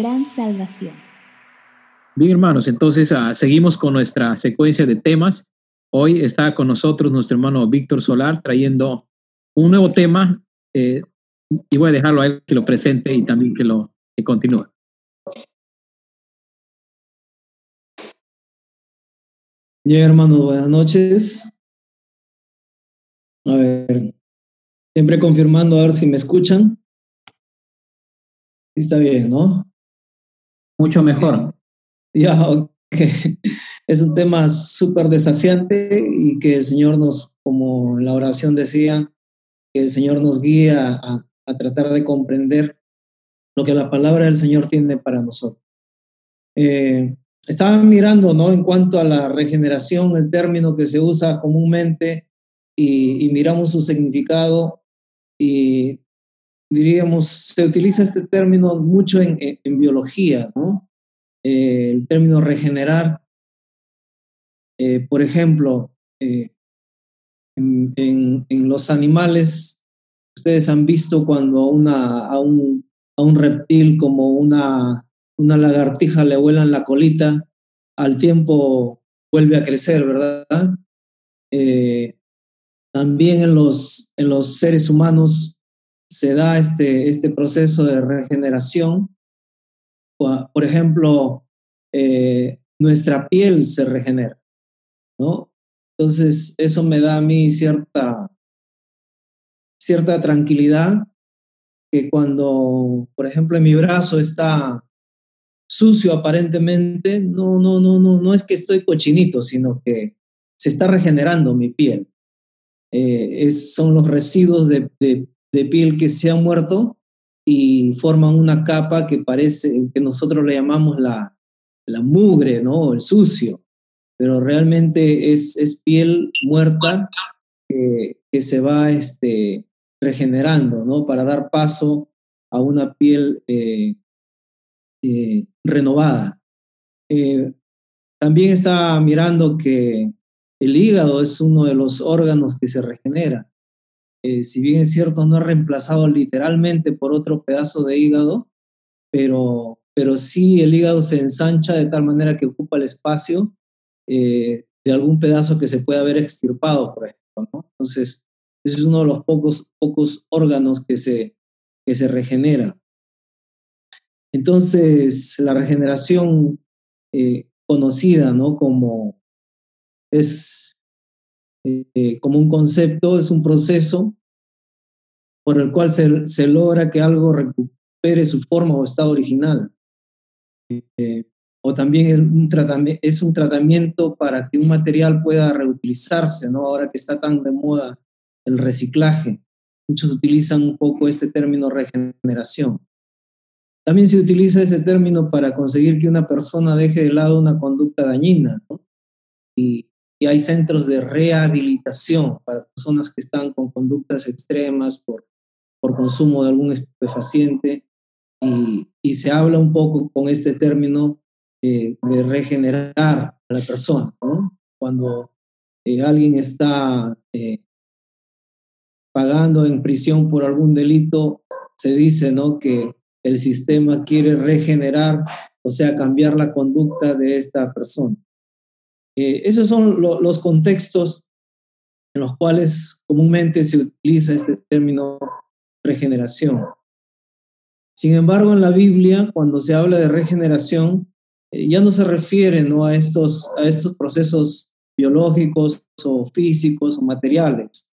gran salvación. Bien, hermanos, entonces uh, seguimos con nuestra secuencia de temas. Hoy está con nosotros nuestro hermano Víctor Solar trayendo un nuevo tema eh, y voy a dejarlo a él que lo presente y también que lo que continúe. Bien, hermanos, buenas noches. A ver, siempre confirmando a ver si me escuchan. Está bien, ¿no? Mucho mejor. Ya, ok. Es un tema súper desafiante y que el Señor nos, como en la oración decía, que el Señor nos guía a, a tratar de comprender lo que la palabra del Señor tiene para nosotros. Eh, estaba mirando, ¿no? En cuanto a la regeneración, el término que se usa comúnmente y, y miramos su significado y diríamos, se utiliza este término mucho en, en, biología, ¿no? Eh, el término regenerar, eh, por ejemplo, eh, en, en, los animales, ustedes han visto cuando una, a, un, a un reptil como una, una lagartija le vuelan la colita, al tiempo vuelve a crecer, ¿verdad? También en los, en los seres humanos se da este, este proceso de regeneración. Por ejemplo, eh, nuestra piel se regenera, ¿no? Entonces, eso me da a mí cierta, cierta tranquilidad que cuando, por ejemplo, mi brazo está sucio aparentemente, no, no, no, no, no es que estoy cochinito, sino que se está regenerando mi piel. Eh, son los residuos de, de piel que se han muerto y forman una capa que parece, que nosotros le llamamos la, la mugre, ¿no? El sucio, pero realmente es, es piel muerta que, que, se va este, regenerando, ¿no? Para dar paso a una piel eh, eh, renovada. Eh, también está mirando que el hígado es uno de los órganos que se regenera. Eh, si bien es cierto, no es reemplazado literalmente por otro pedazo de hígado, pero, pero sí el hígado se ensancha de tal manera que ocupa el espacio eh, de algún pedazo que se puede haber extirpado, por ejemplo. Entonces, ese es uno de los pocos, pocos órganos que se, que se regenera. Entonces, la regeneración eh, conocida ¿no? como es eh, como un concepto, es un proceso por el cual se, logra que algo recupere su forma o estado original. Eh, o también es un, es un tratamiento para que un material pueda reutilizarse, ¿no? Ahora que está tan de moda el reciclaje. Muchos utilizan un poco este término regeneración. También se utiliza este término para conseguir que una persona deje de lado una conducta dañina, ¿no? Y, y hay centros de rehabilitación para personas que están con conductas extremas por, por consumo de algún estupefaciente y, y se habla un poco con este término eh, de regenerar a la persona, ¿no? Cuando eh, alguien está eh, pagando en prisión por algún delito, se dice, ¿no? Que el sistema quiere regenerar, o sea, cambiar la conducta de esta persona. Eh, esos son lo, los contextos en los cuales comúnmente se utiliza este término regeneración. Sin embargo, en la Biblia, cuando se habla de regeneración, eh, ya no se refiere ¿no? A, estos, a estos procesos biológicos o físicos o materiales.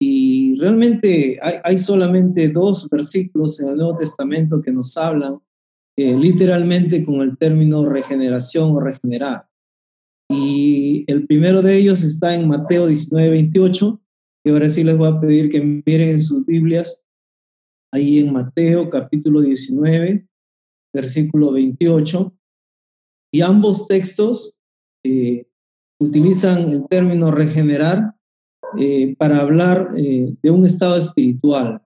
Y realmente hay, hay solamente dos versículos en el Nuevo Testamento que nos hablan eh, literalmente con el término regeneración o regenerar. Y el primero de ellos está en Mateo 19, 28, que ahora sí les voy a pedir que miren en sus Biblias, ahí en Mateo capítulo 19, versículo 28. Y ambos textos eh, utilizan el término regenerar eh, para hablar eh, de un estado espiritual.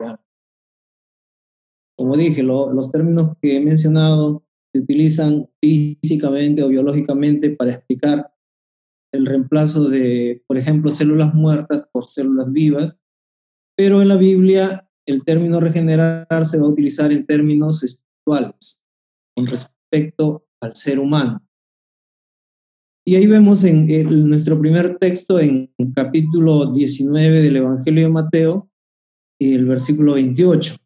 Como dije, lo, los términos que he mencionado se utilizan físicamente o biológicamente para explicar el reemplazo de, por ejemplo, células muertas por células vivas, pero en la Biblia el término regenerar se va a utilizar en términos espirituales. con respecto al ser humano. Y ahí vemos en, nuestro primer texto, en capítulo 19 del Evangelio de Mateo, el versículo 28.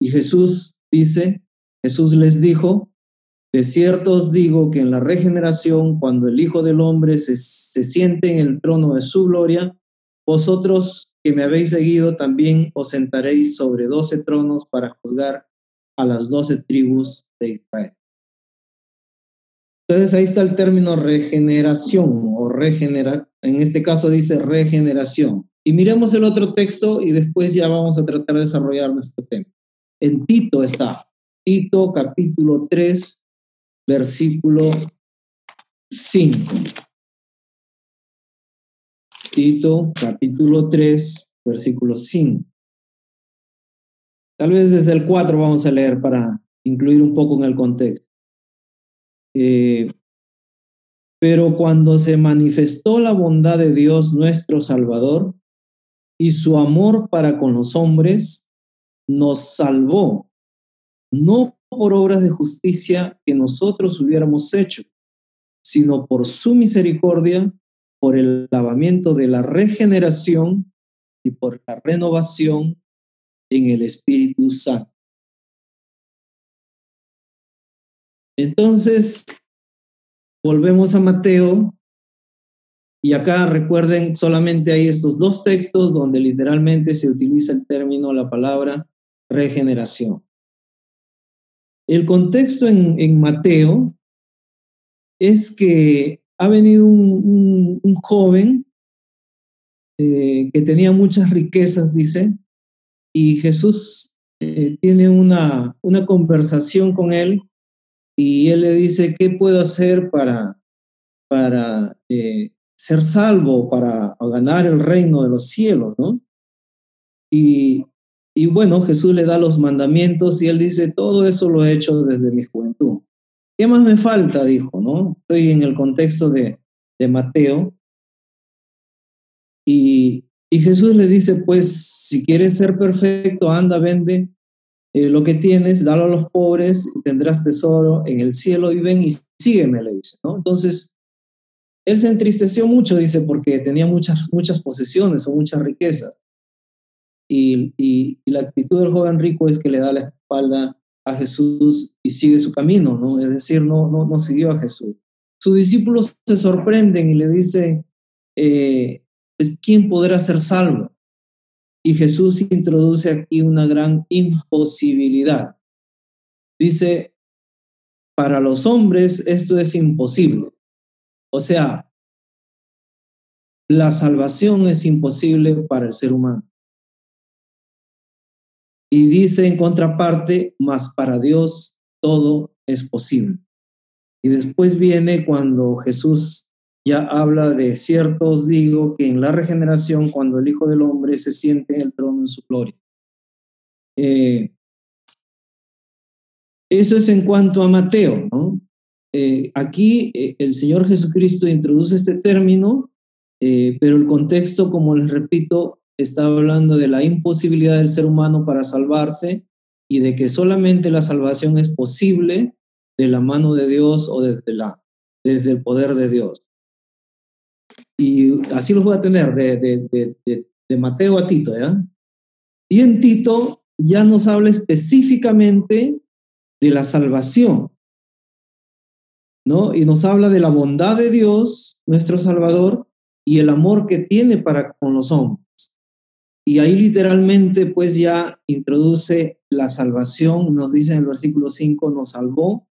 Y Jesús dice, Jesús les dijo, de cierto os digo que en la regeneración, cuando el Hijo del Hombre se, se siente en el trono de su gloria, vosotros que me habéis seguido también os sentaréis sobre doce tronos para juzgar a las doce tribus de Israel. Entonces ahí está el término regeneración o regenera, en este caso dice regeneración. Y miremos el otro texto y después ya vamos a tratar de desarrollar nuestro tema. En Tito está, Tito capítulo 3, versículo 5. Tito capítulo 3, versículo 5. Tal vez desde el 4 vamos a leer para incluir un poco en el contexto. Eh, pero cuando se manifestó la bondad de Dios nuestro Salvador y su amor para con los hombres, nos salvó, no por obras de justicia que nosotros hubiéramos hecho, sino por su misericordia, por el lavamiento de la regeneración y por la renovación en el Espíritu Santo. Entonces, volvemos a Mateo y acá recuerden, solamente hay estos dos textos donde literalmente se utiliza el término, la palabra regeneración. El contexto en, Mateo es que ha venido un, joven eh, que tenía muchas riquezas, dice, y Jesús eh, tiene una, una conversación con él y él le dice, ¿qué puedo hacer para, para eh, ser salvo, para ganar el reino de los cielos? ¿no? Y, y bueno, Jesús le da los mandamientos y él dice, todo eso lo he hecho desde mi juventud. ¿Qué más me falta? Dijo, ¿no? Estoy en el contexto de, de Mateo. Y, y, Jesús le dice, pues si quieres ser perfecto, anda, vende eh, lo que tienes, dalo a los pobres y tendrás tesoro en el cielo y ven y sígueme, le dice, ¿no? Entonces, él se entristeció mucho, dice, porque tenía muchas, muchas posesiones o muchas riquezas. Y, y, la actitud del joven rico es que le da la espalda a Jesús y sigue su camino, ¿no? Es decir, no, no, no siguió a Jesús. Sus discípulos se sorprenden y le dicen, eh, pues, ¿quién podrá ser salvo? Y Jesús introduce aquí una gran imposibilidad. Dice, para los hombres esto es imposible. O sea, la salvación es imposible para el ser humano. Y dice en contraparte, mas para Dios todo es posible. Y después viene cuando Jesús ya habla de ciertos, digo, que en la regeneración, cuando el Hijo del Hombre se siente en el trono en su gloria. Eh, eso es en cuanto a Mateo, ¿no? Eh, aquí eh, el Señor Jesucristo introduce este término, pero el contexto, como les repito, está hablando de la imposibilidad del ser humano para salvarse y de que solamente la salvación es posible de la mano de Dios o desde, la, desde el poder de Dios. Y así los voy a tener de, de, de, Mateo a Tito, ¿ya? Y en Tito ya nos habla específicamente de la salvación, ¿no? Y nos habla de la bondad de Dios, nuestro Salvador, y el amor que tiene para con los hombres. Y ahí literalmente pues ya introduce la salvación, nos dice en el versículo 5, nos salvó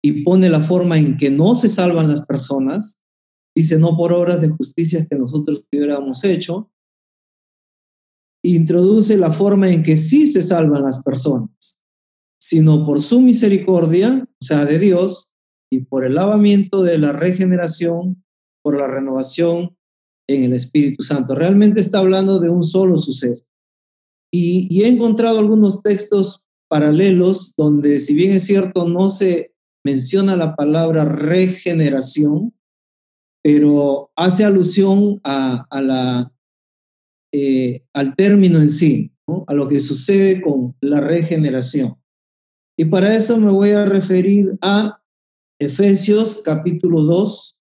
y pone la forma en que no se salvan las personas, dice no por obras de justicia que nosotros hubiéramos hecho, introduce la forma en que sí se salvan las personas, sino por su misericordia, o sea, de Dios, y por el lavamiento de la regeneración, por la renovación en el Espíritu Santo. Realmente está hablando de un solo suceso. Y, he encontrado algunos textos paralelos donde, si bien es cierto, no se menciona la palabra regeneración, pero hace alusión a, la, eh, al término en sí, a lo que sucede con la regeneración. Y para eso me voy a referir a Efesios capítulo 2.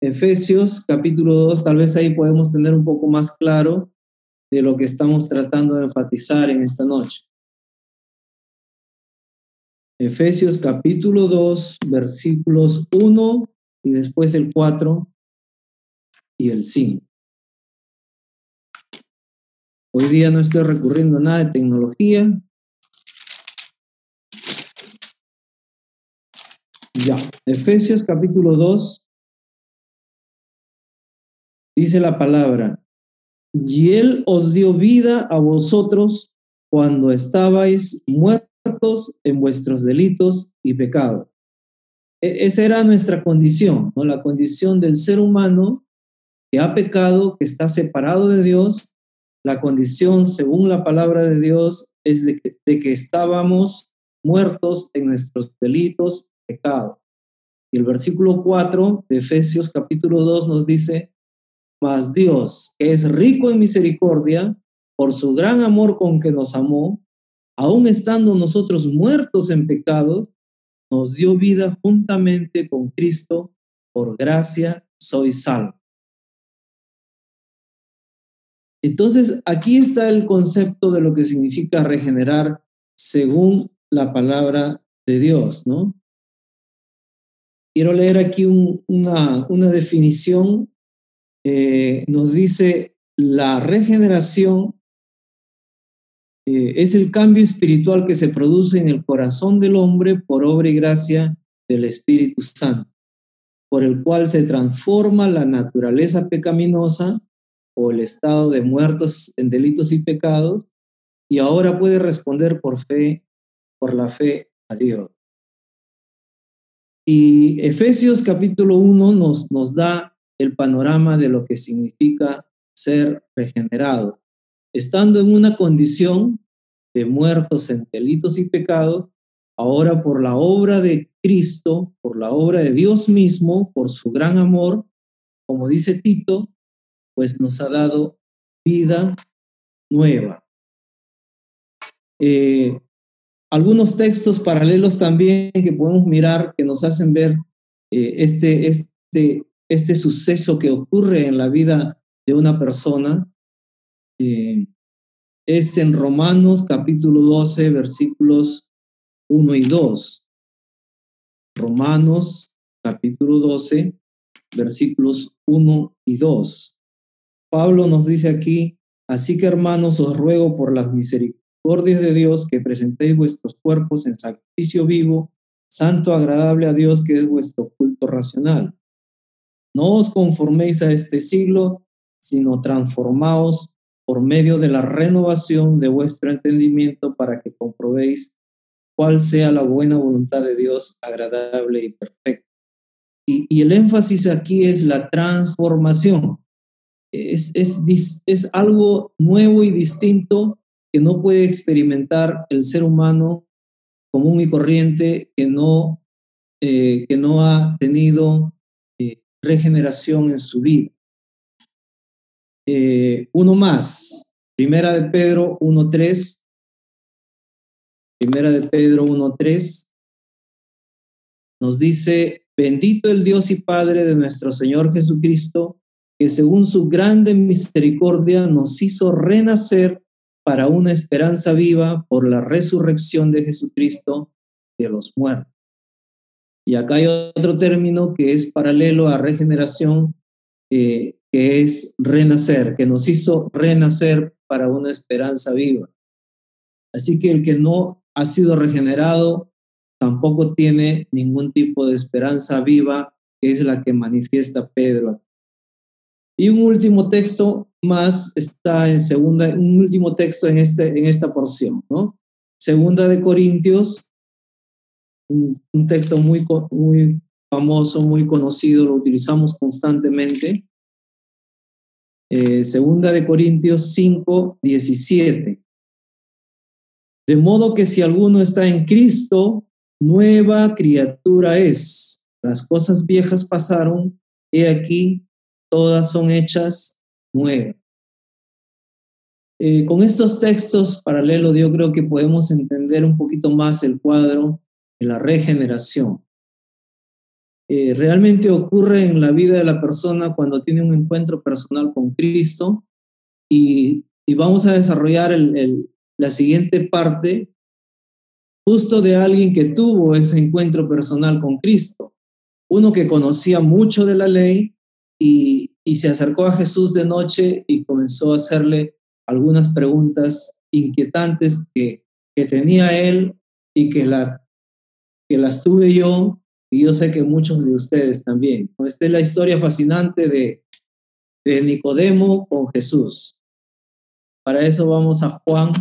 Efesios capítulo 2, tal vez ahí podemos tener un poco más claro de lo que estamos tratando de enfatizar en esta noche. Efesios capítulo 2, versículos 1 y después el 4 y el 5. Hoy día no estoy recurriendo a nada de tecnología. Ya, Efesios capítulo 2 dice la palabra, y Él os dio vida a vosotros cuando estabais muertos en vuestros delitos y pecados. E-, esa era nuestra condición, ¿no? la condición del ser humano que ha pecado, que está separado de Dios. La condición, según la palabra de Dios, es de que, estábamos muertos en nuestros delitos, pecados. Y el versículo 4 de Efesios capítulo 2 nos dice, mas Dios, que es rico en misericordia, por su gran amor con que nos amó, aun estando nosotros muertos en pecados, nos dio vida juntamente con Cristo, por gracia soy salvo. Entonces, aquí está el concepto de lo que significa regenerar según la palabra de Dios, ¿no? Quiero leer aquí una, una definición eh, nos dice la regeneración eh, es el cambio espiritual que se produce en el corazón del hombre por obra y gracia del Espíritu Santo, por el cual se transforma la naturaleza pecaminosa o el estado de muertos en delitos y pecados y ahora puede responder por fe, por la fe a Dios. Y Efesios capítulo 1 nos, nos da el panorama de lo que significa ser regenerado. Estando en una condición de muertos en delitos y pecados, ahora por la obra de Cristo, por la obra de Dios mismo, por su gran amor, como dice Tito, pues nos ha dado vida nueva. Eh, algunos textos paralelos también que podemos mirar que nos hacen ver eh, este, este este suceso que ocurre en la vida de una persona eh, es en Romanos capítulo 12, versículos 1 y 2. Romanos capítulo 12, versículos 1 y 2. Pablo nos dice aquí, así que hermanos os ruego por las misericordias de Dios que presentéis vuestros cuerpos en sacrificio vivo, santo, agradable a Dios, que es vuestro culto racional. No os conforméis a este siglo, sino transformaos por medio de la renovación de vuestro entendimiento para que comprobéis cuál sea la buena voluntad de Dios, agradable y perfecta. Y, el énfasis aquí es la transformación. Es, es, algo nuevo y distinto que no puede experimentar el ser humano común y corriente que no, eh, que no ha tenido regeneración en su vida. Eh, uno más, Primera de Pedro 1.3. Primera de Pedro 1.3 nos dice, bendito el Dios y Padre de nuestro Señor Jesucristo, que según su grande misericordia nos hizo renacer para una esperanza viva por la resurrección de Jesucristo de los muertos. Y acá hay otro término que es paralelo a regeneración, eh, que es renacer, que nos hizo renacer para una esperanza viva. Así que el que no ha sido regenerado tampoco tiene ningún tipo de esperanza viva, que es la que manifiesta Pedro. Y un último texto más está en segunda, un último texto en, este, en esta porción, ¿no? Segunda de Corintios un, texto muy, muy famoso, muy conocido, lo utilizamos constantemente. Eh, segunda de Corintios 5, 17. De modo que si alguno está en Cristo, nueva criatura es. Las cosas viejas pasaron, he aquí, todas son hechas nuevas. eh, con estos textos paralelos yo creo que podemos entender un poquito más el cuadro de la regeneración. Eh, realmente ocurre en la vida de la persona cuando tiene un encuentro personal con Cristo y, vamos a desarrollar la siguiente parte justo de alguien que tuvo ese encuentro personal con Cristo, uno que conocía mucho de la ley y, y se acercó a Jesús de noche y comenzó a hacerle algunas preguntas inquietantes que, que tenía él y que, la, que las tuve yo y yo sé que muchos de ustedes también. Esta es la historia fascinante de, de Nicodemo con Jesús. Para eso vamos a Juan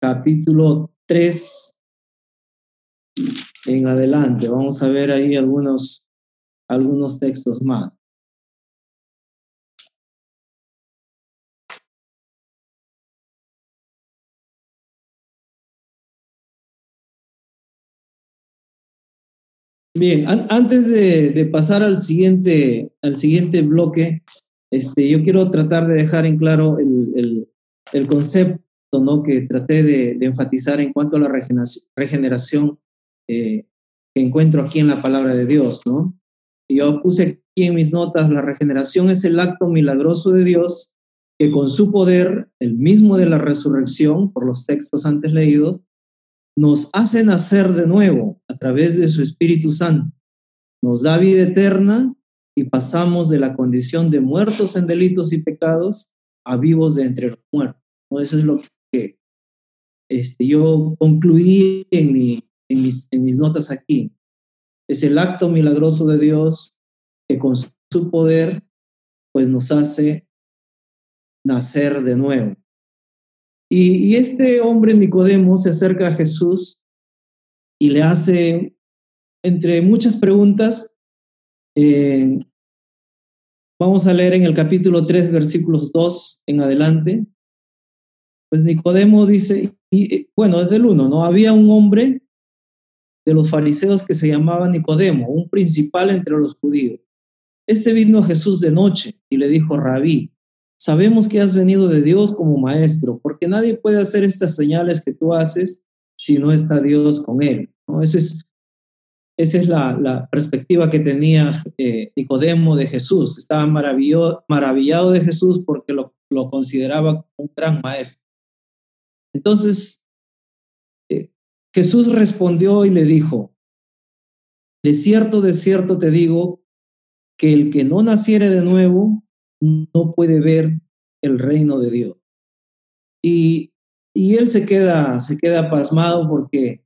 capítulo 3 en adelante. Vamos a ver ahí algunos, algunos textos más. Bien, antes de, pasar al siguiente, al siguiente bloque, este, yo quiero tratar de dejar en claro el, concepto ¿no? que traté de, enfatizar en cuanto a la regeneración, eh, que encuentro aquí en la palabra de Dios. ¿no? Yo puse aquí en mis notas, la regeneración es el acto milagroso de Dios que con su poder, el mismo de la resurrección, por los textos antes leídos, nos hace nacer de nuevo a través de su Espíritu Santo. Nos da vida eterna y pasamos de la condición de muertos en delitos y pecados a vivos de entre los muertos. Eso es lo que este, yo concluí en, mis, en mis notas aquí. Es el acto milagroso de Dios que con su poder pues nos hace nacer de nuevo. Y, este hombre Nicodemo se acerca a Jesús y le hace, entre muchas preguntas, eh, vamos a leer en el capítulo 3, versículos 2 en adelante. Pues Nicodemo dice, y, bueno, desde el 1, ¿no? Había un hombre de los fariseos que se llamaba Nicodemo, un principal entre los judíos. Este vino a Jesús de noche y le dijo, rabí, Sabemos que has venido de Dios como maestro, porque nadie puede hacer estas señales que tú haces si no está Dios con él. ¿no? Esa es, esa es la, perspectiva que tenía eh, Nicodemo de Jesús. Estaba maravillado de Jesús porque lo, lo consideraba un gran maestro. Entonces, eh, Jesús respondió y le dijo, de cierto, de cierto te digo, que el que no naciere de nuevo no puede ver el reino de Dios. Y, y él se queda, se queda pasmado porque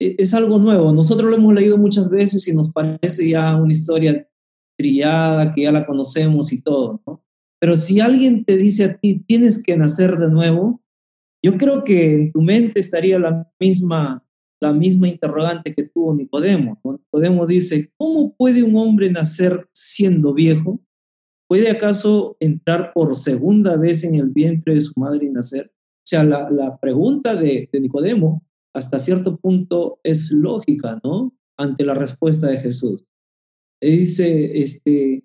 e, es algo nuevo. Nosotros lo hemos leído muchas veces y nos parece ya una historia trillada, que ya la conocemos y todo. Pero si alguien te dice a ti, tienes que nacer de nuevo, yo creo que en tu mente estaría la misma, la misma interrogante que tuvo Nicodemo. Nicodemo dice, ¿cómo puede un hombre nacer siendo viejo? ¿Puede acaso entrar por segunda vez en el vientre de su madre y nacer? O sea, la, pregunta de, Nicodemo hasta cierto punto es lógica, ¿no? Ante la respuesta de Jesús. Él dice, este,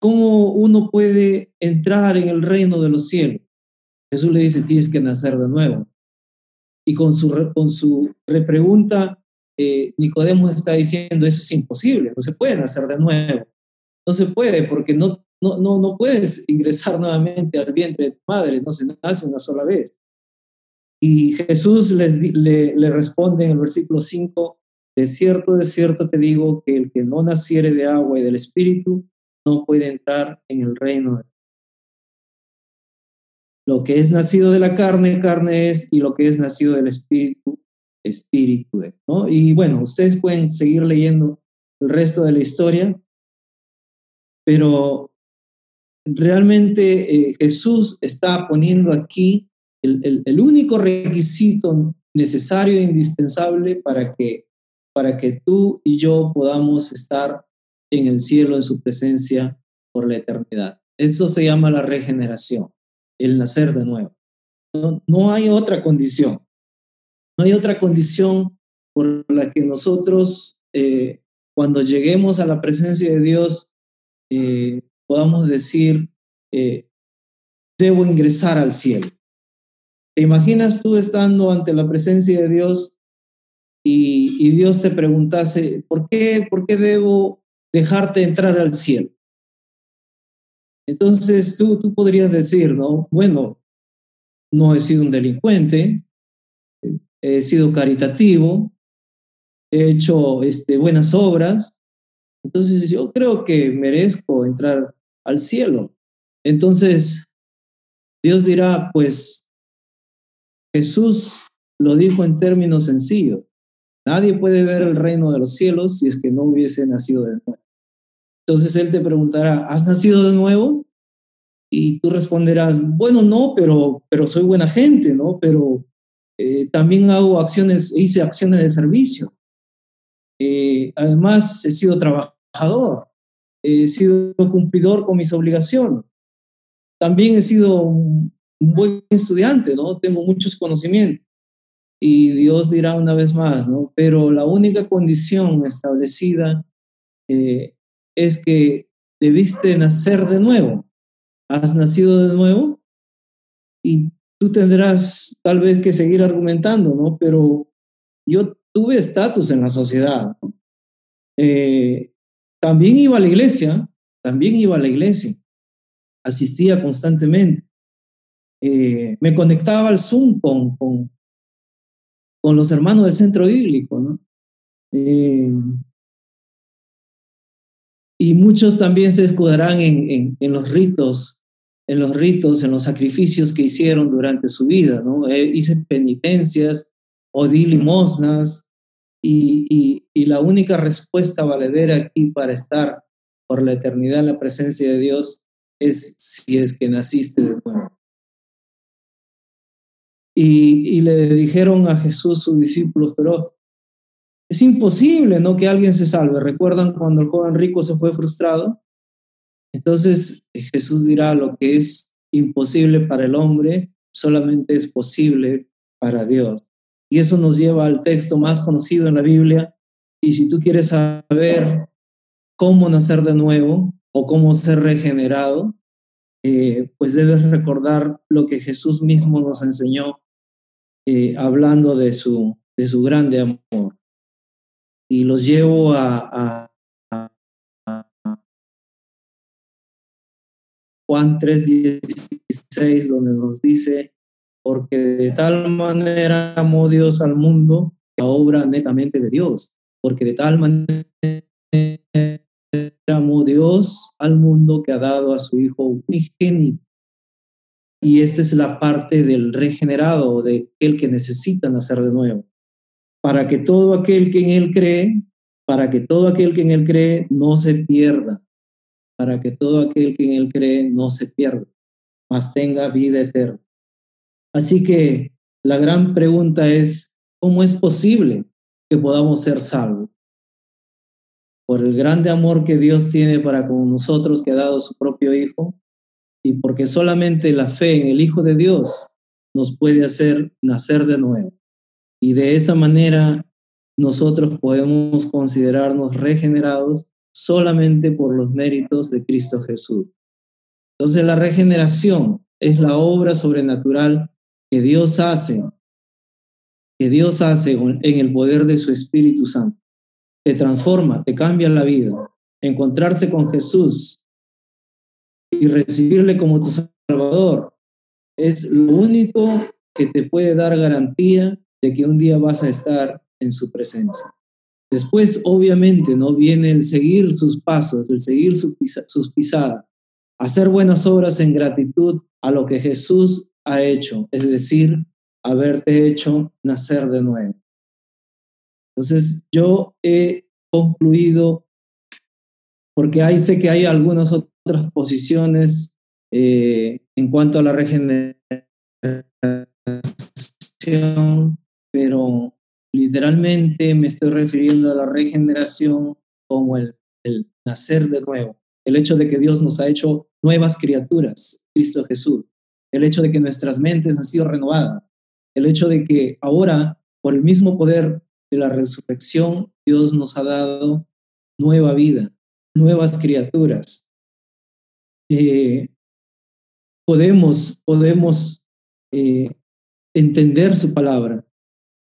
¿cómo uno puede entrar en el reino de los cielos? Jesús le dice, tienes que nacer de nuevo. Y con su, con su repregunta, eh, Nicodemo está diciendo, eso es imposible, no se puede nacer de nuevo. No se puede porque no, no, no, no puedes ingresar nuevamente al vientre de tu madre, no se nace una sola vez. Y Jesús le, le responde en el versículo 5, de cierto, de cierto te digo que el que no naciere de agua y del Espíritu no puede entrar en el reino de Lo que es nacido de la carne, carne es, y lo que es nacido del Espíritu, espíritu ¿no? Y bueno, ustedes pueden seguir leyendo el resto de la historia, pero realmente eh, Jesús está poniendo aquí el, el, único requisito necesario e indispensable para que, para que tú y yo podamos estar en el cielo en su presencia por la eternidad. Eso se llama la regeneración, el nacer de nuevo. No, no hay otra condición. No hay otra condición por la que nosotros, eh, cuando lleguemos a la presencia de Dios, eh, podamos decir, eh, debo ingresar al cielo. ¿Te imaginas tú estando ante la presencia de Dios y, Dios te preguntase, ¿por qué, ¿por qué debo dejarte entrar al cielo? Entonces tú, tú podrías decir, ¿no? Bueno, no he sido un delincuente, he sido caritativo, he hecho este, buenas obras, entonces yo creo que merezco entrar al cielo. Entonces Dios dirá, pues Jesús lo dijo en términos sencillos. Nadie puede ver el reino de los cielos si es que no hubiese nacido de nuevo. Entonces Él te preguntará, ¿has nacido de nuevo? Y tú responderás, bueno, no, pero, pero soy buena gente, ¿no? Pero eh, también hago acciones, hice acciones de servicio. Eh, además, he sido trabajador, he sido cumplidor con mis obligaciones. También he sido un, buen estudiante, ¿no? Tengo muchos conocimientos. Y Dios dirá una vez más, ¿no? Pero la única condición establecida eh, es que debiste nacer de nuevo. Has nacido de nuevo y tú tendrás tal vez que seguir argumentando, ¿no? Pero yo tuve estatus en la sociedad. Eh, también iba a la iglesia, también iba a la iglesia, asistía constantemente. Eh, me conectaba al Zoom con, con, con, los hermanos del centro bíblico, ¿no? Eh, y muchos también se escudarán en, en, en, los ritos, en los ritos, en los sacrificios que hicieron durante su vida, ¿no? hice penitencias, o di limosnas y, y, la única respuesta valedera aquí para estar por la eternidad en la presencia de Dios es si es que naciste de nuevo. Y, y, le dijeron a Jesús sus discípulos, pero es imposible, ¿no? Que alguien se salve. ¿Recuerdan cuando el joven rico se fue frustrado? Entonces Jesús dirá lo que es imposible para el hombre, solamente es posible para Dios. Y eso nos lleva al texto más conocido en la Biblia. Y si tú quieres saber cómo nacer de nuevo o cómo ser regenerado, eh, pues debes recordar lo que Jesús mismo nos enseñó eh, hablando de su, de su grande amor. Y los llevo a, a, Juan 3:16, donde nos dice, porque de tal manera amó Dios al mundo que obra netamente de Dios, porque de tal manera amó Dios al mundo que ha dado a su Hijo unigénito. Y esta es la parte del regenerado, de aquel que necesita nacer de nuevo, para que todo aquel que en Él cree, para que todo aquel que en Él cree no se pierda, para que todo aquel que en Él cree no se pierda, mas tenga vida eterna. Así que la gran pregunta es, ¿cómo es posible que podamos ser salvos? Por el grande amor que Dios tiene para con nosotros, que ha dado su propio Hijo, y porque solamente la fe en el Hijo de Dios nos puede hacer nacer de nuevo. Y de esa manera nosotros podemos considerarnos regenerados solamente por los méritos de Cristo Jesús. Entonces la regeneración es la obra sobrenatural que Dios hace, que Dios hace en el poder de su Espíritu Santo. Te transforma, te cambia la vida. Encontrarse con Jesús y recibirle como tu Salvador es lo único que te puede dar garantía de que un día vas a estar en su presencia. Después, obviamente, no viene el seguir sus pasos, el seguir sus pisadas, hacer buenas obras en gratitud a lo que Jesús ha hecho, es decir, haberte hecho nacer de nuevo. Entonces, yo he concluido, porque ahí sé que hay algunas otras posiciones eh, en cuanto a la regeneración, pero literalmente me estoy refiriendo a la regeneración como el, nacer de nuevo, el hecho de que Dios nos ha hecho nuevas criaturas, Cristo Jesús. El hecho de que nuestras mentes han sido renovadas, el hecho de que ahora, por el mismo poder de la resurrección, Dios nos ha dado nueva vida, nuevas criaturas. Eh, podemos, podemos eh, entender su palabra,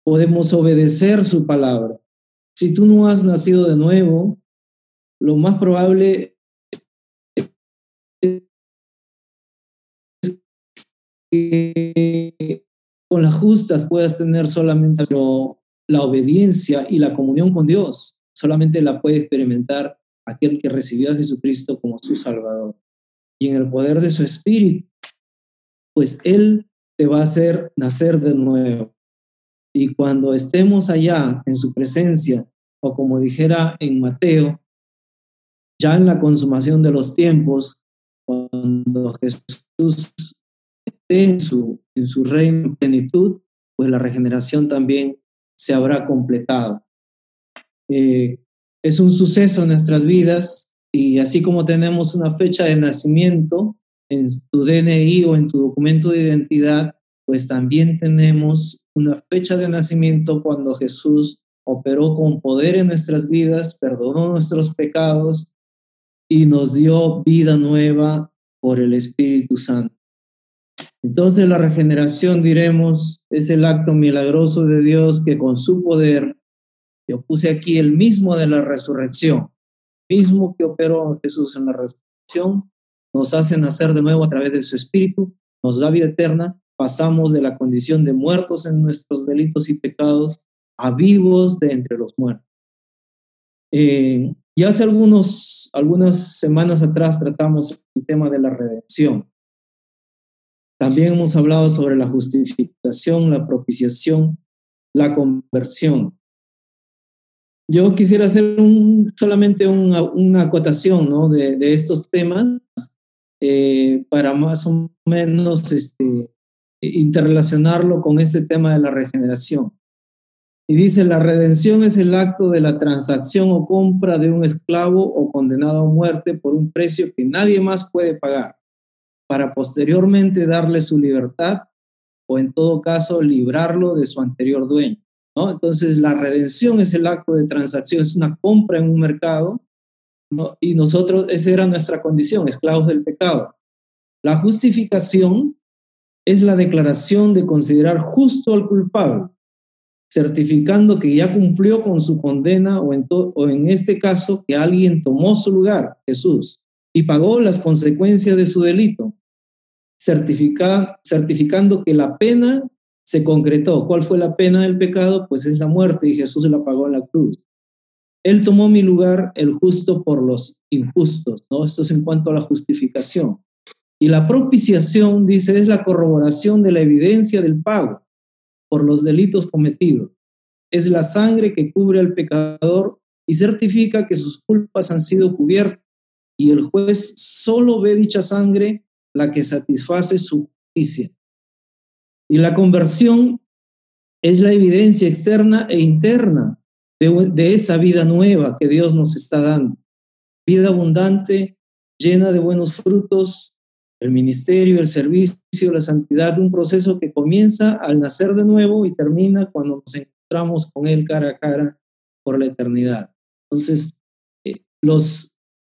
podemos obedecer su palabra. Si tú no has nacido de nuevo, lo más probable es que con las justas puedas tener solamente la obediencia y la comunión con Dios. Solamente la puede experimentar aquel que recibió a Jesucristo como su Salvador. Y en el poder de su Espíritu, pues Él te va a hacer nacer de nuevo. Y cuando estemos allá en su presencia, o como dijera en Mateo, ya en la consumación de los tiempos, cuando Jesús esté en su, en su reino en plenitud, pues la regeneración también se habrá completado. Eh, es un suceso en nuestras vidas y así como tenemos una fecha de nacimiento en tu DNI o en tu documento de identidad, pues también tenemos una fecha de nacimiento cuando Jesús operó con poder en nuestras vidas, perdonó nuestros pecados y nos dio vida nueva por el Espíritu Santo. Entonces la regeneración, diremos, es el acto milagroso de Dios que con su poder, yo puse aquí el mismo de la resurrección, mismo que operó Jesús en la resurrección, nos hace nacer de nuevo a través de su Espíritu, nos da vida eterna, pasamos de la condición de muertos en nuestros delitos y pecados a vivos de entre los muertos. Eh, y hace algunos, algunas semanas atrás tratamos el tema de la redención. También hemos hablado sobre la justificación, la propiciación, la conversión. Yo quisiera hacer un, solamente una, una acotación ¿no? de, estos temas eh, para más o menos este, interrelacionarlo con este tema de la regeneración. Y dice, la redención es el acto de la transacción o compra de un esclavo o condenado a muerte por un precio que nadie más puede pagar, para posteriormente darle su libertad o en todo caso librarlo de su anterior dueño. Entonces, la redención es el acto de transacción, es una compra en un mercado y nosotros, esa era nuestra condición, esclavos del pecado. La justificación es la declaración de considerar justo al culpable certificando que ya cumplió con su condena o en, en este caso que alguien tomó su lugar, Jesús, y pagó las consecuencias de su delito, certifica, certificando que la pena se concretó. ¿Cuál fue la pena del pecado? Pues es la muerte y Jesús la pagó en la cruz. Él tomó mi lugar, el justo por los injustos, ¿no? Esto es en cuanto a la justificación. Y la propiciación, dice, es la corroboración de la evidencia del pago por los delitos cometidos. Es la sangre que cubre al pecador y certifica que sus culpas han sido cubiertas y el juez solo ve dicha sangre la que satisface su justicia. Y la conversión es la evidencia externa e interna de, de, esa vida nueva que Dios nos está dando. Vida abundante, llena de buenos frutos, el ministerio, el servicio, la santidad, un proceso que comienza al nacer de nuevo y termina cuando nos encontramos con Él cara a cara por la eternidad. Entonces, eh, los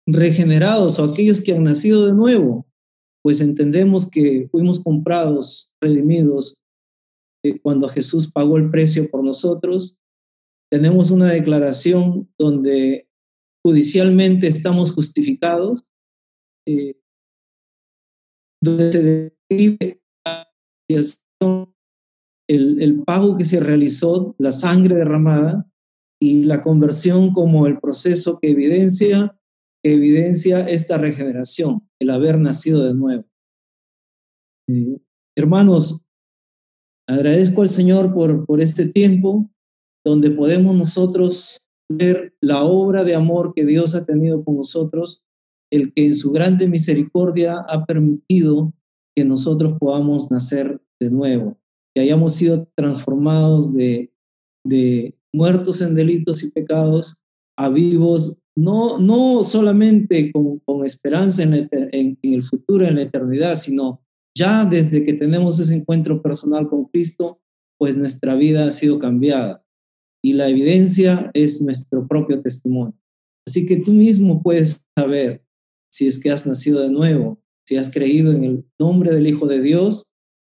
regenerados o aquellos que han nacido de nuevo, pues entendemos que fuimos comprados, redimidos, eh, cuando Jesús pagó el precio por nosotros. Tenemos una declaración donde judicialmente estamos justificados. Eh, donde se describe el, el pago que se realizó, la sangre derramada y la conversión como el proceso que evidencia, que evidencia esta regeneración, el haber nacido de nuevo. Eh, hermanos, agradezco al Señor por, por este tiempo donde podemos nosotros ver la obra de amor que Dios ha tenido con nosotros el que en su grande misericordia ha permitido que nosotros podamos nacer de nuevo, que hayamos sido transformados de, de muertos en delitos y pecados a vivos, no, no solamente con, con esperanza en, en, en el futuro, en la eternidad, sino ya desde que tenemos ese encuentro personal con Cristo, pues nuestra vida ha sido cambiada y la evidencia es nuestro propio testimonio. Así que tú mismo puedes saber si es que has nacido de nuevo, si has creído en el nombre del Hijo de Dios,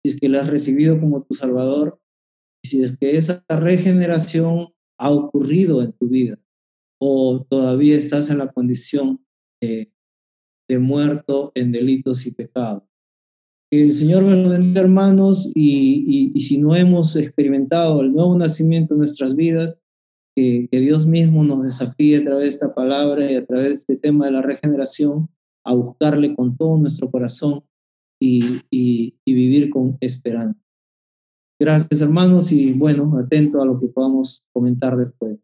si es que lo has recibido como tu Salvador, y si es que esa regeneración ha ocurrido en tu vida o todavía estás en la condición de, muerto en delitos y pecados. El Señor me lo bendiga, hermanos, y, si no hemos experimentado el nuevo nacimiento en nuestras vidas, que, Dios mismo nos desafíe a través de esta palabra y a través de este tema de la regeneración a buscarle con todo nuestro corazón y, y vivir con esperanza. Gracias, hermanos, y bueno, atento a lo que podamos comentar después.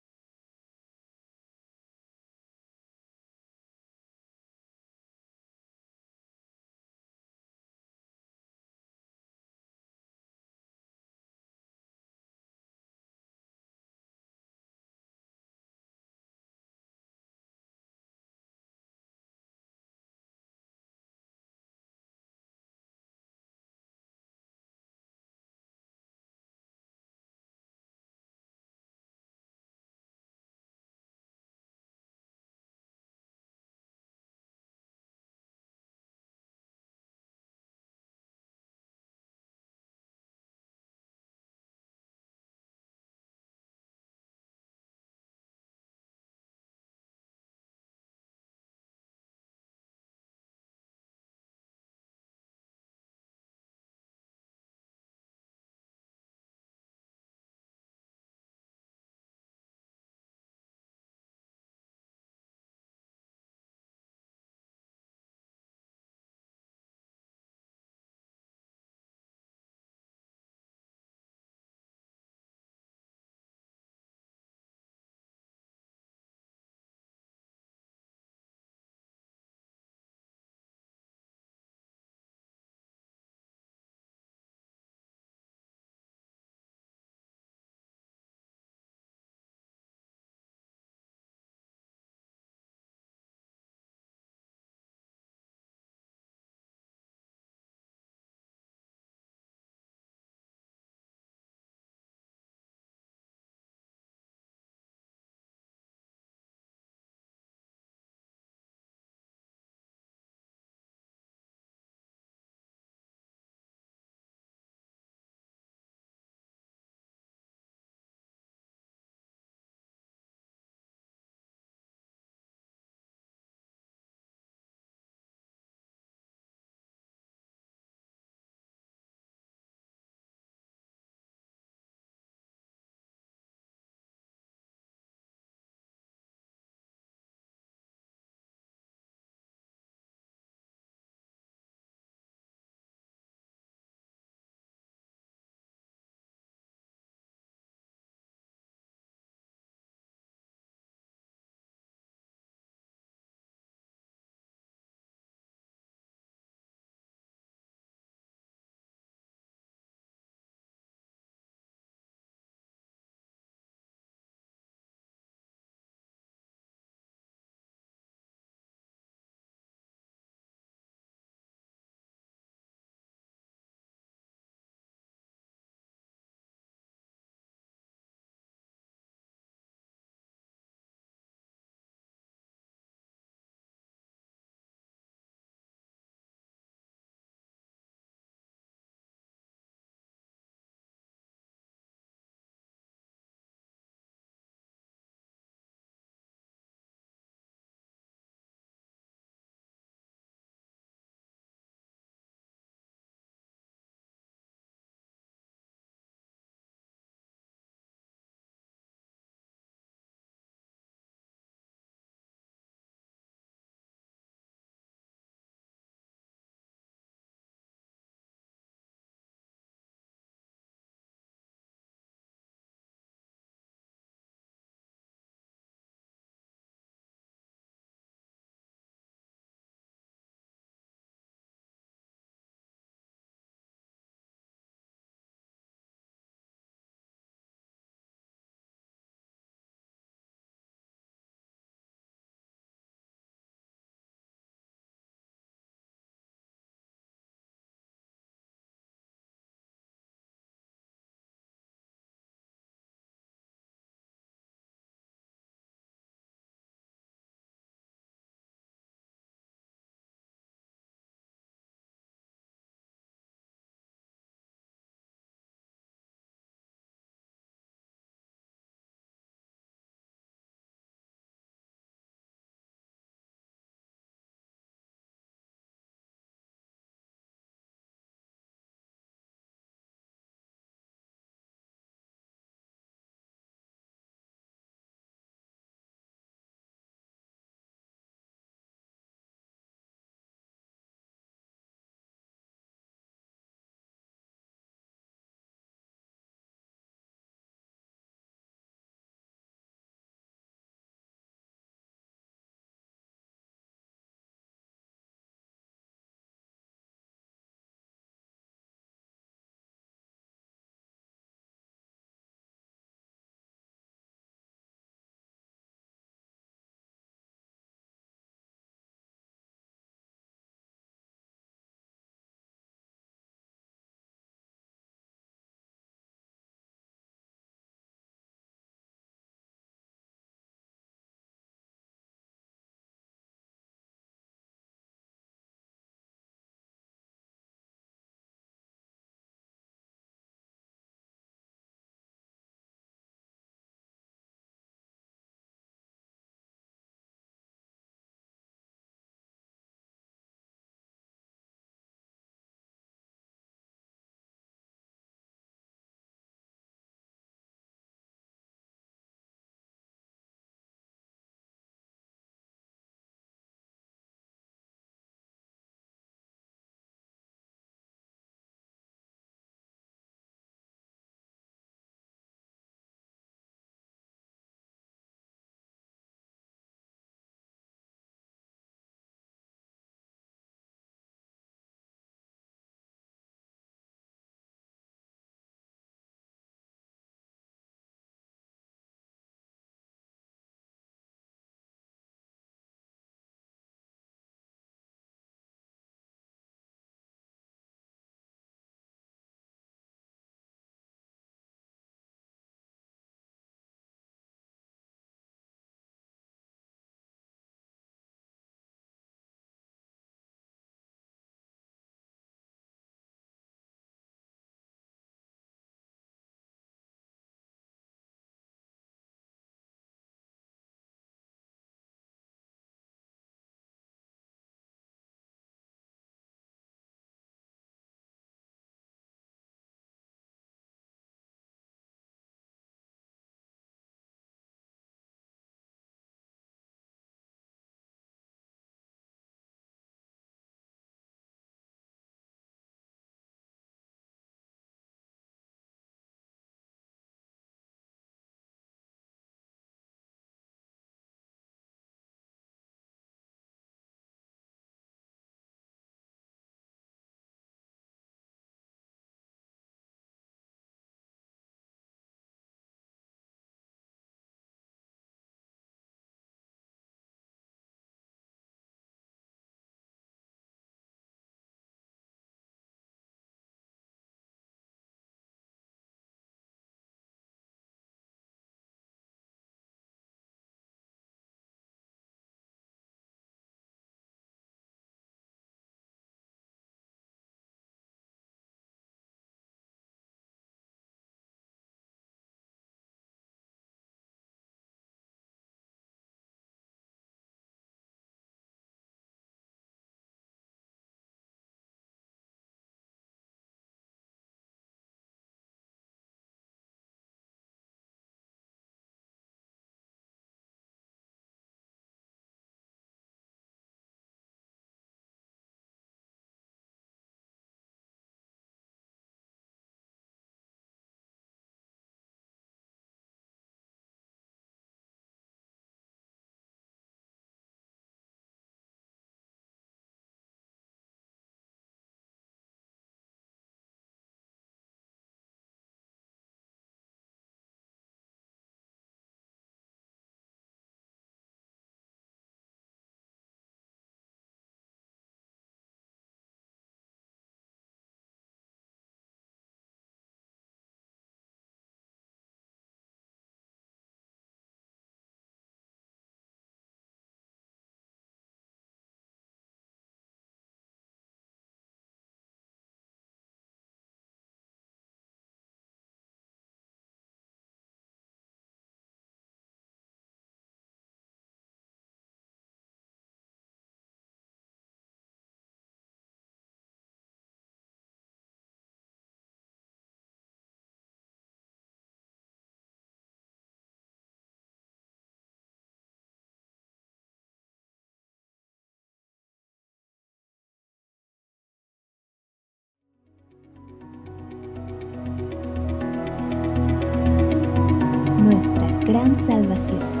Gran salvación.